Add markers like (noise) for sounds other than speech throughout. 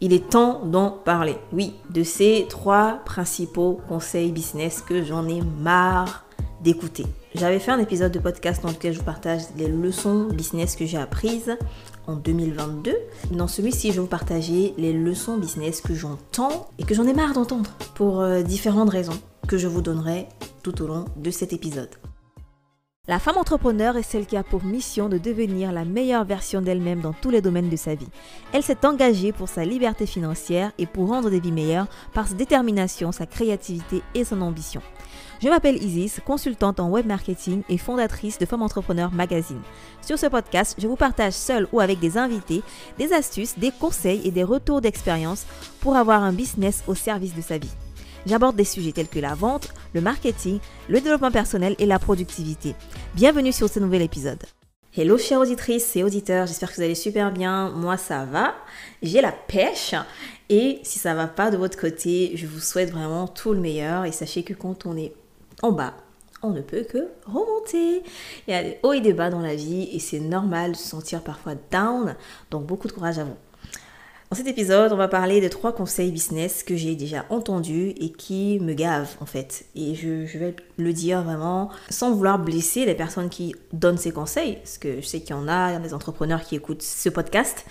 il est temps d'en parler. Oui, de ces trois principaux conseils business que j'en ai marre d'écouter. J'avais fait un épisode de podcast dans lequel je vous partage les leçons business que j'ai apprises en 2022. Dans celui-ci, je vais vous partager les leçons business que j'entends et que j'en ai marre d'entendre pour euh, différentes raisons que je vous donnerai tout au long de cet épisode. La femme entrepreneur est celle qui a pour mission de devenir la meilleure version d'elle-même dans tous les domaines de sa vie. Elle s'est engagée pour sa liberté financière et pour rendre des vies meilleures par sa détermination, sa créativité et son ambition. Je m'appelle Isis, consultante en web marketing et fondatrice de Femme Entrepreneur Magazine. Sur ce podcast, je vous partage seul ou avec des invités des astuces, des conseils et des retours d'expérience pour avoir un business au service de sa vie. J'aborde des sujets tels que la vente, le marketing, le développement personnel et la productivité. Bienvenue sur ce nouvel épisode. Hello chères auditrices et auditeurs, j'espère que vous allez super bien. Moi ça va, j'ai la pêche et si ça va pas de votre côté, je vous souhaite vraiment tout le meilleur et sachez que quand on est en bas, on ne peut que remonter. Il y a des hauts et des bas dans la vie et c'est normal de se sentir parfois down, donc beaucoup de courage à vous. Dans cet épisode, on va parler de trois conseils business que j'ai déjà entendus et qui me gavent en fait. Et je, vais le dire vraiment sans vouloir blesser les personnes qui donnent ces conseils, parce que je sais qu'il y en a, il y a des entrepreneurs qui écoutent ce podcast.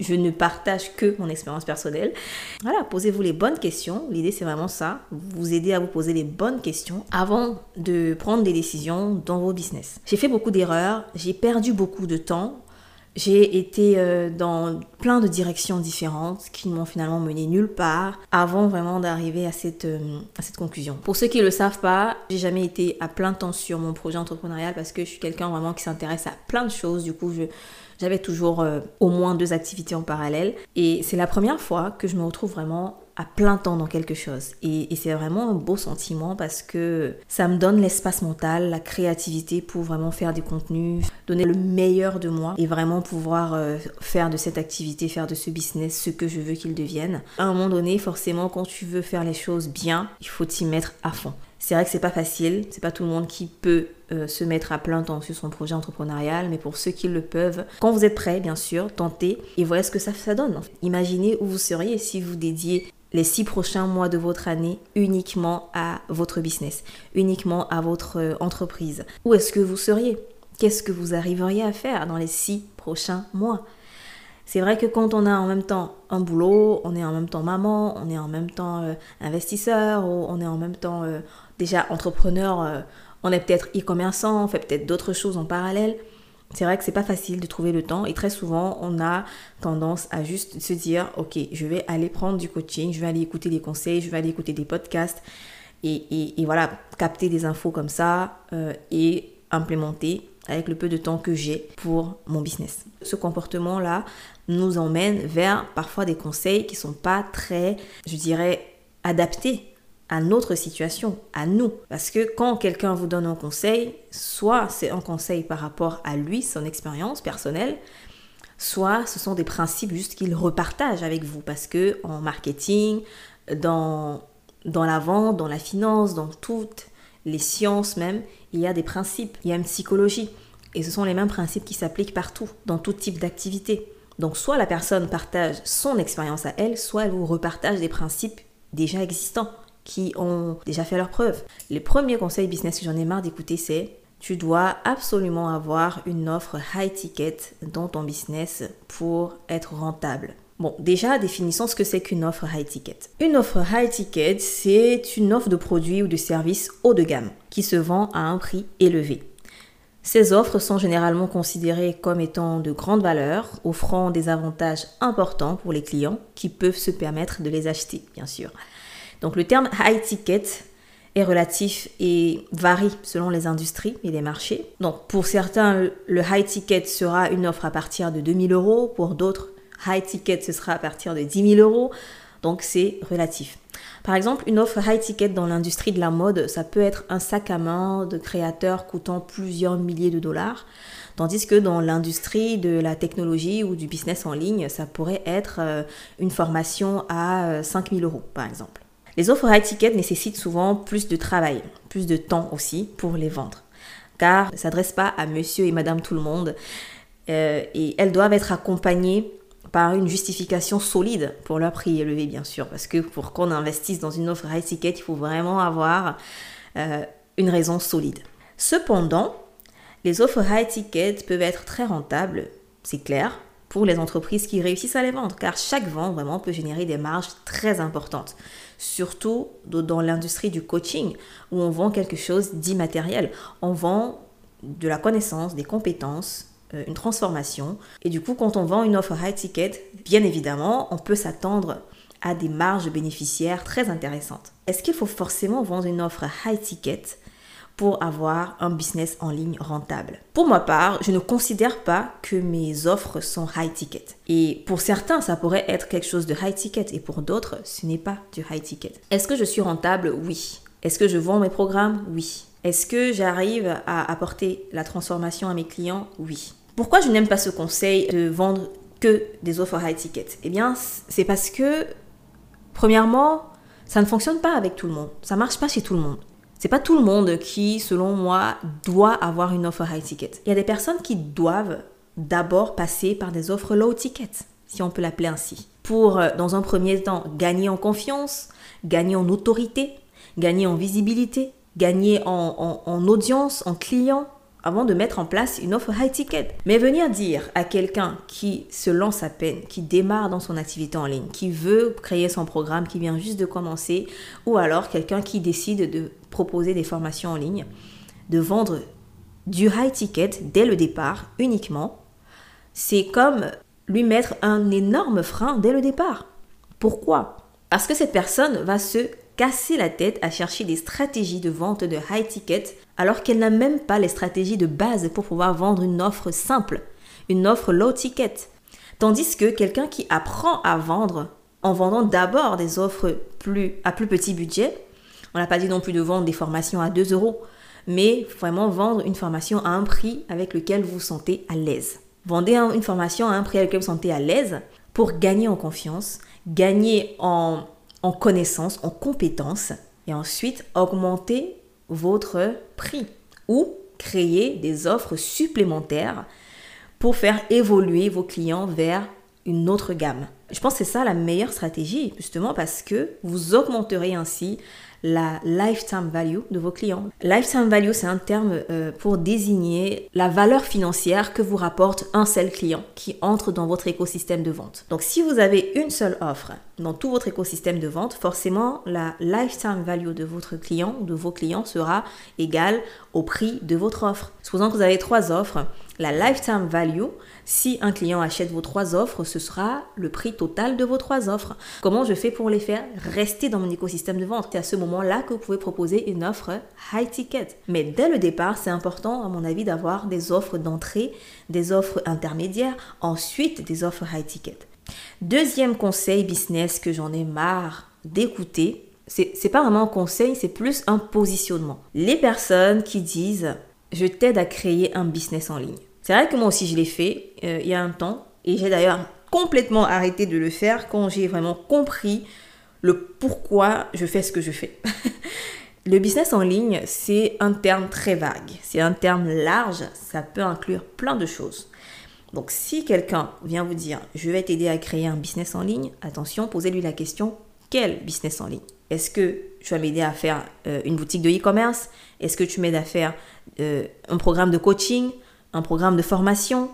Je ne partage que mon expérience personnelle. Voilà, posez-vous les bonnes questions. L'idée, c'est vraiment ça. Vous aider à vous poser les bonnes questions avant de prendre des décisions dans vos business. J'ai fait beaucoup d'erreurs. J'ai perdu beaucoup de temps j'ai été euh, dans plein de directions différentes qui m'ont finalement mené nulle part avant vraiment d'arriver à cette, euh, à cette conclusion. Pour ceux qui ne le savent pas, j'ai jamais été à plein temps sur mon projet entrepreneurial parce que je suis quelqu'un vraiment qui s'intéresse à plein de choses. Du coup, j'avais toujours euh, au moins deux activités en parallèle. Et c'est la première fois que je me retrouve vraiment à plein temps dans quelque chose. Et, c'est vraiment un beau sentiment parce que ça me donne l'espace mental, la créativité pour vraiment faire des contenus, donner le meilleur de moi et vraiment pouvoir euh, faire de cette activité, faire de ce business ce que je veux qu'il devienne. À un moment donné, forcément, quand tu veux faire les choses bien, il faut t'y mettre à fond. C'est vrai que c'est pas facile, c'est pas tout le monde qui peut euh, se mettre à plein temps sur son projet entrepreneurial, mais pour ceux qui le peuvent, quand vous êtes prêt, bien sûr, tentez et voyez ce que ça, donne. Imaginez où vous seriez si vous dédiez les six prochains mois de votre année uniquement à votre business, uniquement à votre euh, entreprise. Où est-ce que vous seriez? Qu'est-ce que vous arriveriez à faire dans les six prochains mois? C'est vrai que quand on a en même temps un boulot, on est en même temps maman, on est en même temps euh, investisseur, on est en même temps déjà entrepreneur, on est peut-être e-commerçant, on fait peut-être d'autres choses en parallèle c'est vrai que c'est pas facile de trouver le temps et très souvent on a tendance à juste se dire ok je vais aller prendre du coaching, je vais aller écouter des conseils, je vais aller écouter des podcasts et, voilà capter des infos comme ça euh, et implémenter avec le peu de temps que j'ai pour mon business. Ce comportement là nous emmène vers parfois des conseils qui sont pas très je dirais adaptés à notre situation, à nous. Parce que quand quelqu'un vous donne un conseil, soit c'est un conseil par rapport à lui, son expérience personnelle, soit ce sont des principes juste qu'il repartage avec vous. Parce que en marketing, dans, dans la vente, dans la finance, dans toutes les sciences même, il y a des principes, il y a une psychologie. Et ce sont les mêmes principes qui s'appliquent partout, dans tout type d'activité. Donc soit la personne partage son expérience à elle, soit elle vous repartage des principes déjà existants qui ont déjà fait leurs preuves. Le premier conseil business que j'en ai marre d'écouter, c'est tu dois absolument avoir une offre high ticket dans ton business pour être rentable. Bon, déjà, définissons ce que c'est qu'une offre high ticket. Une offre high ticket, c'est une offre de produits ou de services haut de gamme qui se vend à un prix élevé. Ces offres sont généralement considérées comme étant de grande valeur, offrant des avantages importants pour les clients qui peuvent se permettre de les acheter, bien sûr. Donc le terme high ticket est relatif et varie selon les industries et les marchés. Donc pour certains, le high ticket sera une offre à partir de 2000 euros, pour d'autres, high ticket ce sera à partir de 10 000 euros. Donc c'est relatif. Par exemple, une offre high ticket dans l'industrie de la mode, ça peut être un sac à main de créateur coûtant plusieurs milliers de dollars. Tandis que dans l'industrie de la technologie ou du business en ligne, ça pourrait être euh, une formation à 5000 euh, euros, par exemple. Les offres high ticket nécessitent souvent plus de travail, plus de temps aussi pour les vendre, car ne s'adressent pas à monsieur et madame tout le monde euh, et elles doivent être accompagnées par une justification solide pour leur prix élevé, bien sûr. Parce que pour qu'on investisse dans une offre high ticket, il faut vraiment avoir euh, une raison solide. Cependant, les offres high ticket peuvent être très rentables, c'est clair, pour les entreprises qui réussissent à les vendre, car chaque vente vraiment peut générer des marges très importantes, surtout dans l'industrie du coaching, où on vend quelque chose d'immatériel. On vend de la connaissance, des compétences, euh, une transformation. Et du coup, quand on vend une offre high ticket, bien évidemment, on peut s'attendre à des marges bénéficiaires très intéressantes. Est-ce qu'il faut forcément vendre une offre high ticket pour avoir un business en ligne rentable. Pour ma part, je ne considère pas que mes offres sont high ticket. Et pour certains, ça pourrait être quelque chose de high ticket et pour d'autres, ce n'est pas du high ticket. Est-ce que je suis rentable? Oui. Est-ce que je vends mes programmes? Oui. Est-ce que j'arrive à apporter la transformation à mes clients? Oui. Pourquoi je n'aime pas ce conseil de vendre que des offres high ticket? Eh bien, c'est parce que, premièrement, ça ne fonctionne pas avec tout le monde. Ça marche pas chez tout le monde. C'est pas tout le monde qui, selon moi, doit avoir une offre high ticket. Il y a des personnes qui doivent d'abord passer par des offres low ticket, si on peut l'appeler ainsi, pour, euh, dans un premier temps, gagner en confiance, gagner en autorité, gagner en visibilité, gagner en, en audience, en clients, avant de mettre en place une offre high ticket. Mais venir dire à quelqu'un qui se lance à peine, qui démarre dans son activité en ligne, qui veut créer son programme, qui vient juste de commencer, ou alors quelqu'un qui décide de proposer des formations en ligne, de vendre du high ticket dès le départ uniquement, c'est comme lui mettre un énorme frein dès le départ. Pourquoi? Parce que cette personne va se casser la tête à chercher des stratégies de vente de high ticket alors qu'elle n'a même pas les stratégies de base pour pouvoir vendre une offre simple, une offre low ticket. Tandis que quelqu'un qui apprend à vendre en vendant d'abord des offres plus, à plus petit budget, on n'a pas dit non plus de vendre des formations à 2 euros, mais vraiment vendre une formation à un prix avec lequel vous sentez à l'aise. Vendez une formation à un prix avec lequel vous vous sentez à l'aise pour gagner en confiance, gagner en en connaissances, en compétences, et ensuite augmenter votre prix ou créer des offres supplémentaires pour faire évoluer vos clients vers une autre gamme. Je pense que c'est ça la meilleure stratégie, justement parce que vous augmenterez ainsi la lifetime value de vos clients. Lifetime value, c'est un terme euh, pour désigner la valeur financière que vous rapporte un seul client qui entre dans votre écosystème de vente. Donc si vous avez une seule offre dans tout votre écosystème de vente, forcément la lifetime value de votre client ou de vos clients sera égale au prix de votre offre. Supposons que vous avez trois offres, la lifetime value, si un client achète vos trois offres, ce sera le prix total de vos trois offres. Comment je fais pour les faire rester dans mon écosystème de vente? C'est à ce moment-là que vous pouvez proposer une offre high ticket. Mais dès le départ, c'est important, à mon avis, d'avoir des offres d'entrée, des offres intermédiaires, ensuite des offres high ticket. Deuxième conseil business que j'en ai marre d'écouter, c'est pas vraiment un conseil, c'est plus un positionnement. Les personnes qui disent je t'aide à créer un business en ligne. C'est vrai que moi aussi je l'ai fait euh, il y a un temps et j'ai d'ailleurs complètement arrêté de le faire quand j'ai vraiment compris le pourquoi je fais ce que je fais. (laughs) le business en ligne, c'est un terme très vague, c'est un terme large, ça peut inclure plein de choses. Donc si quelqu'un vient vous dire je vais t'aider à créer un business en ligne, attention, posez-lui la question quel business en ligne? Est-ce que tu vas m'aider à faire euh, une boutique de e-commerce? Est-ce que tu m'aides à faire euh, un programme de coaching un programme de formation,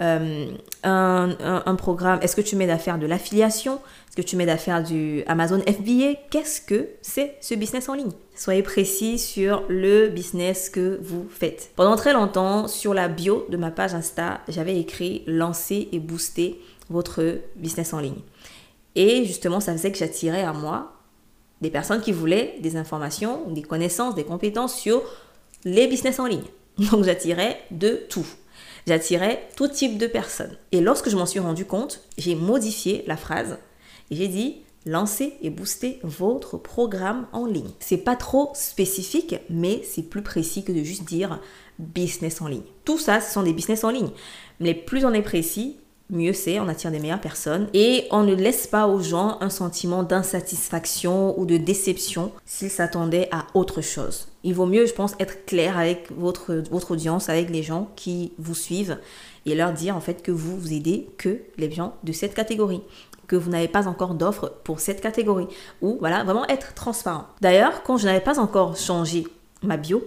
euh, un, programme, est-ce que tu m'aides à faire de l'affiliation? Est-ce que tu m'aides à faire du Amazon FBA Qu'est-ce que c'est ce business en ligne? Soyez précis sur le business que vous faites. Pendant très longtemps, sur la bio de ma page Insta, j'avais écrit lancer et booster votre business en ligne. Et justement, ça faisait que j'attirais à moi des personnes qui voulaient des informations, des connaissances, des compétences sur les business en ligne. Donc j'attirais de tout. J'attirais tout type de personnes. Et lorsque je m'en suis rendu compte, j'ai modifié la phrase et j'ai dit lancer et booster votre programme en ligne. C'est pas trop spécifique, mais c'est plus précis que de juste dire business en ligne. Tout ça, ce sont des business en ligne. Mais plus on est précis, mieux c'est, on attire des meilleures personnes et on ne laisse pas aux gens un sentiment d'insatisfaction ou de déception s'ils s'attendaient à autre chose. Il vaut mieux, je pense, être clair avec votre, votre audience, avec les gens qui vous suivent et leur dire en fait que vous vous aidez que les gens de cette catégorie que vous n'avez pas encore d'offre pour cette catégorie ou voilà vraiment être transparent. D'ailleurs, quand je n'avais pas encore changé ma bio,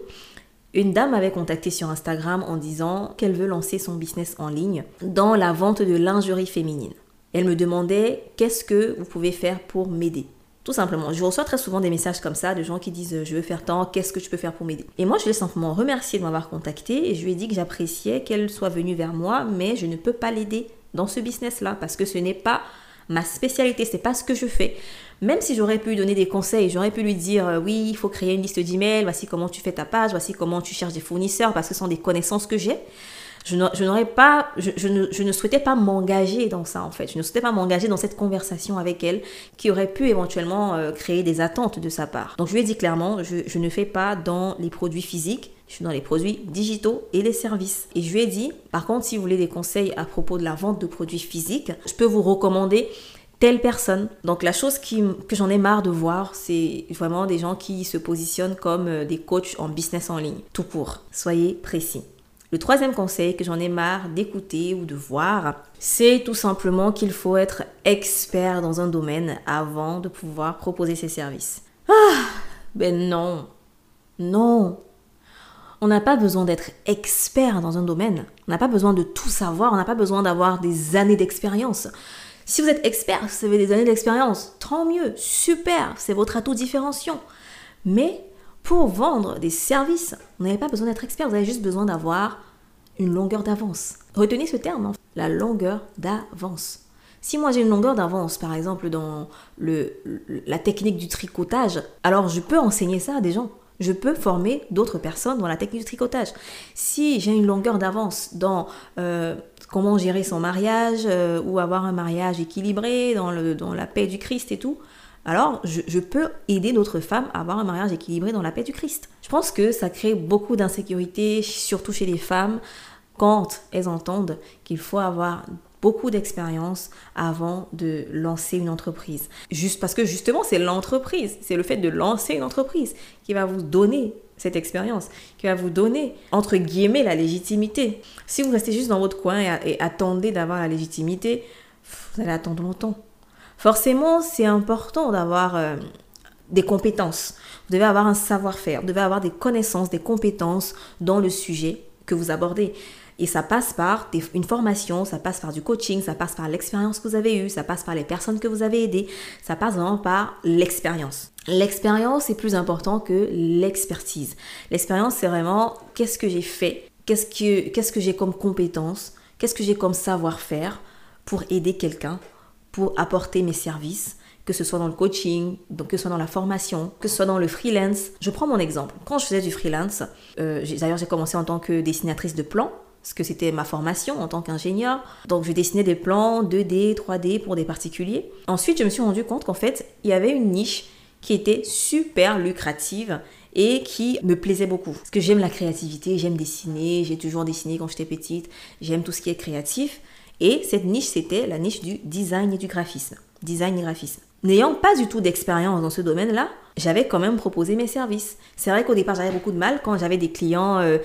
une dame m'avait contacté sur Instagram en disant qu'elle veut lancer son business en ligne dans la vente de lingerie féminine. Elle me demandait qu'est-ce que vous pouvez faire pour m'aider? Tout simplement, je reçois très souvent des messages comme ça de gens qui disent je veux faire tant, qu'est-ce que je peux faire pour m'aider? Et moi, je l'ai simplement remercié de m'avoir contacté et je lui ai dit que j'appréciais qu'elle soit venue vers moi, mais je ne peux pas l'aider dans ce business-là parce que ce n'est pas ma spécialité, c'est pas ce que je fais. Même si j'aurais pu lui donner des conseils, j'aurais pu lui dire euh, oui, il faut créer une liste d'emails, voici comment tu fais ta page, voici comment tu cherches des fournisseurs, parce que ce sont des connaissances que j'ai. Je n'aurais pas, je, ne, souhaitais pas m'engager dans ça en fait. Je ne souhaitais pas m'engager dans cette conversation avec elle qui aurait pu éventuellement euh, créer des attentes de sa part. Donc je lui ai dit clairement, je, ne fais pas dans les produits physiques, je suis dans les produits digitaux et les services. Et je lui ai dit, par contre, si vous voulez des conseils à propos de la vente de produits physiques, je peux vous recommander telle personne. Donc la chose que j'en ai marre de voir, c'est vraiment des gens qui se positionnent comme euh, des coachs en business en ligne. Tout court. Soyez précis. Le troisième conseil que j'en ai marre d'écouter ou de voir, c'est tout simplement qu'il faut être expert dans un domaine avant de pouvoir proposer ses services. Ah, ben non. Non. On n'a pas besoin d'être expert dans un domaine. On n'a pas besoin de tout savoir. On n'a pas besoin d'avoir des années d'expérience. Si vous êtes expert, vous avez des années d'expérience, tant mieux, super, c'est votre atout différenciant. Mais pour vendre des services, vous n'avez pas besoin d'être expert, vous avez juste besoin d'avoir une longueur d'avance. Retenez ce terme, hein, la longueur d'avance. Si moi j'ai une longueur d'avance, par exemple dans le, la technique du tricotage, alors je peux enseigner ça à des gens. Je peux former d'autres personnes dans la technique du tricotage. Si j'ai une longueur d'avance dans euh, comment gérer son mariage euh, ou avoir un mariage équilibré dans, le, dans la paix du Christ et tout, alors je, peux aider d'autres femmes à avoir un mariage équilibré dans la paix du Christ. Je pense que ça crée beaucoup d'insécurité, surtout chez les femmes, quand elles entendent qu'il faut avoir beaucoup d'expérience avant de lancer une entreprise. Juste parce que justement, c'est l'entreprise, c'est le fait de lancer une entreprise qui va vous donner cette expérience, qui va vous donner, entre guillemets, la légitimité. Si vous restez juste dans votre coin et, attendez d'avoir la légitimité, vous allez attendre longtemps. Forcément, c'est important d'avoir euh, des compétences. Vous devez avoir un savoir-faire, vous devez avoir des connaissances, des compétences dans le sujet que vous abordez. Et ça passe par une formation, ça passe par du coaching, ça passe par l'expérience que vous avez eue, ça passe par les personnes que vous avez aidées, ça passe vraiment par l'expérience. L'expérience est plus important que l'expertise. L'expérience, c'est vraiment qu'est-ce que j'ai fait, qu'est-ce que, qu'est-ce que j'ai comme compétence, qu'est-ce que j'ai comme savoir-faire pour aider quelqu'un, pour apporter mes services, que ce soit dans le coaching, donc que ce soit dans la formation, que ce soit dans le freelance. Je prends mon exemple. Quand je faisais du freelance, euh, d'ailleurs j'ai commencé en tant que dessinatrice de plans, parce que c'était ma formation en tant qu'ingénieur. Donc je dessinais des plans 2D, 3D pour des particuliers. Ensuite, je me suis rendu compte qu'en fait, il y avait une niche qui était super lucrative et qui me plaisait beaucoup. Parce que j'aime la créativité, j'aime dessiner, j'ai toujours dessiné quand j'étais petite, j'aime tout ce qui est créatif. Et cette niche, c'était la niche du design et du graphisme. Design et graphisme. N'ayant pas du tout d'expérience dans ce domaine-là, j'avais quand même proposé mes services. C'est vrai qu'au départ, j'avais beaucoup de mal quand j'avais des clients euh,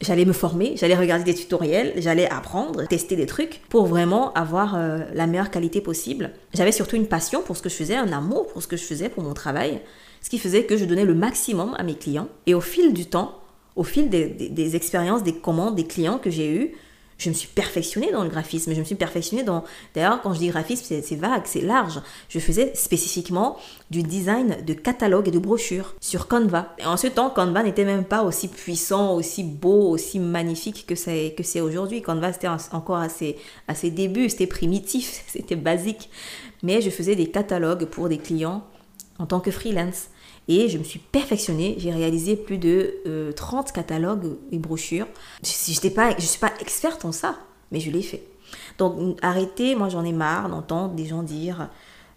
J'allais me former, j'allais regarder des tutoriels, j'allais apprendre, tester des trucs pour vraiment avoir euh, la meilleure qualité possible. J'avais surtout une passion pour ce que je faisais, un amour pour ce que je faisais, pour mon travail, ce qui faisait que je donnais le maximum à mes clients. Et au fil du temps, au fil des, des expériences, des commandes, des clients que j'ai eus, je me suis perfectionnée dans le graphisme. Je me suis perfectionnée dans. D'ailleurs, quand je dis graphisme, c'est vague, c'est large. Je faisais spécifiquement du design de catalogues et de brochures sur Canva. Et en ce temps, Canva n'était même pas aussi puissant, aussi beau, aussi magnifique que c'est aujourd'hui. Canva, c'était encore à à ses débuts, c'était primitif, (laughs) c'était basique. Mais je faisais des catalogues pour des clients en tant que freelance. Et je me suis perfectionnée. J'ai réalisé plus de 30 euh, catalogues et brochures. Je ne pas, je suis pas experte en ça, mais je l'ai fait. Donc arrêtez, moi j'en ai marre d'entendre des gens dire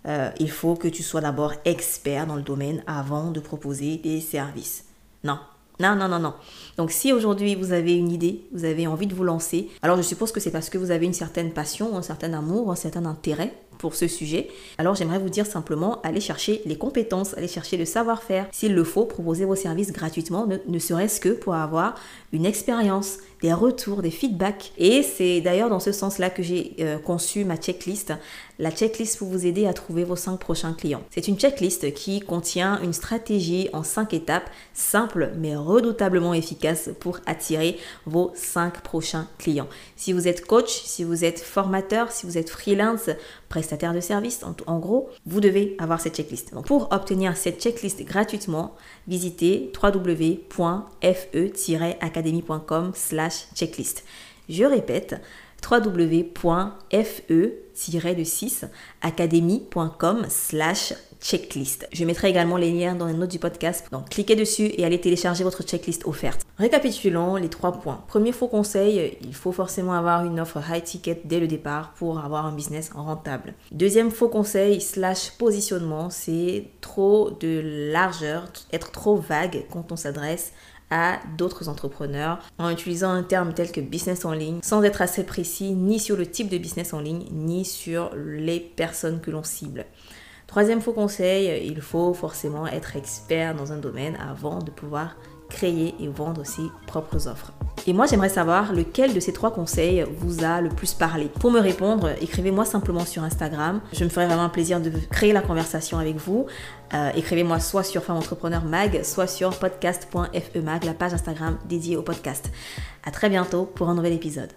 euh, il faut que tu sois d'abord expert dans le domaine avant de proposer des services. Non, Non, non, non, non. Donc si aujourd'hui vous avez une idée, vous avez envie de vous lancer, alors je suppose que c'est parce que vous avez une certaine passion, un certain amour, un certain intérêt ce sujet. Alors j'aimerais vous dire simplement, allez chercher les compétences, allez chercher le savoir-faire. S'il le faut, proposez vos services gratuitement, ne, serait-ce que pour avoir une expérience, des retours, des feedbacks. Et c'est d'ailleurs dans ce sens-là que j'ai euh, conçu ma checklist, la checklist pour vous aider à trouver vos 5 prochains clients. C'est une checklist qui contient une stratégie en 5 étapes, simple mais redoutablement efficace pour attirer vos 5 prochains clients. Si vous êtes coach, si vous êtes formateur, si vous êtes freelance, prestataire de service, en, gros, vous devez avoir cette checklist. Donc pour obtenir cette checklist gratuitement, visitez www.fe-academy.com checklist. Je répète, www.fe-academy.com slash checklist. Je mettrai également les liens dans les notes du podcast. Donc cliquez dessus et allez télécharger votre checklist offerte. Récapitulons les trois points. Premier faux conseil, il faut forcément avoir une offre high ticket dès le départ pour avoir un business rentable. Deuxième faux conseil slash positionnement, c'est trop de largeur, être trop vague quand on s'adresse d'autres entrepreneurs en utilisant un terme tel que business en ligne sans être assez précis ni sur le type de business en ligne ni sur les personnes que l'on cible. Troisième faux conseil, il faut forcément être expert dans un domaine avant de pouvoir créer et vendre ses propres offres. Et moi, j'aimerais savoir lequel de ces trois conseils vous a le plus parlé. Pour me répondre, écrivez-moi simplement sur Instagram. Je me ferai vraiment un plaisir de créer la conversation avec vous. Euh, écrivez-moi soit sur Femme Entrepreneur Mag, soit sur podcast.femag, la page Instagram dédiée au podcast. À très bientôt pour un nouvel épisode.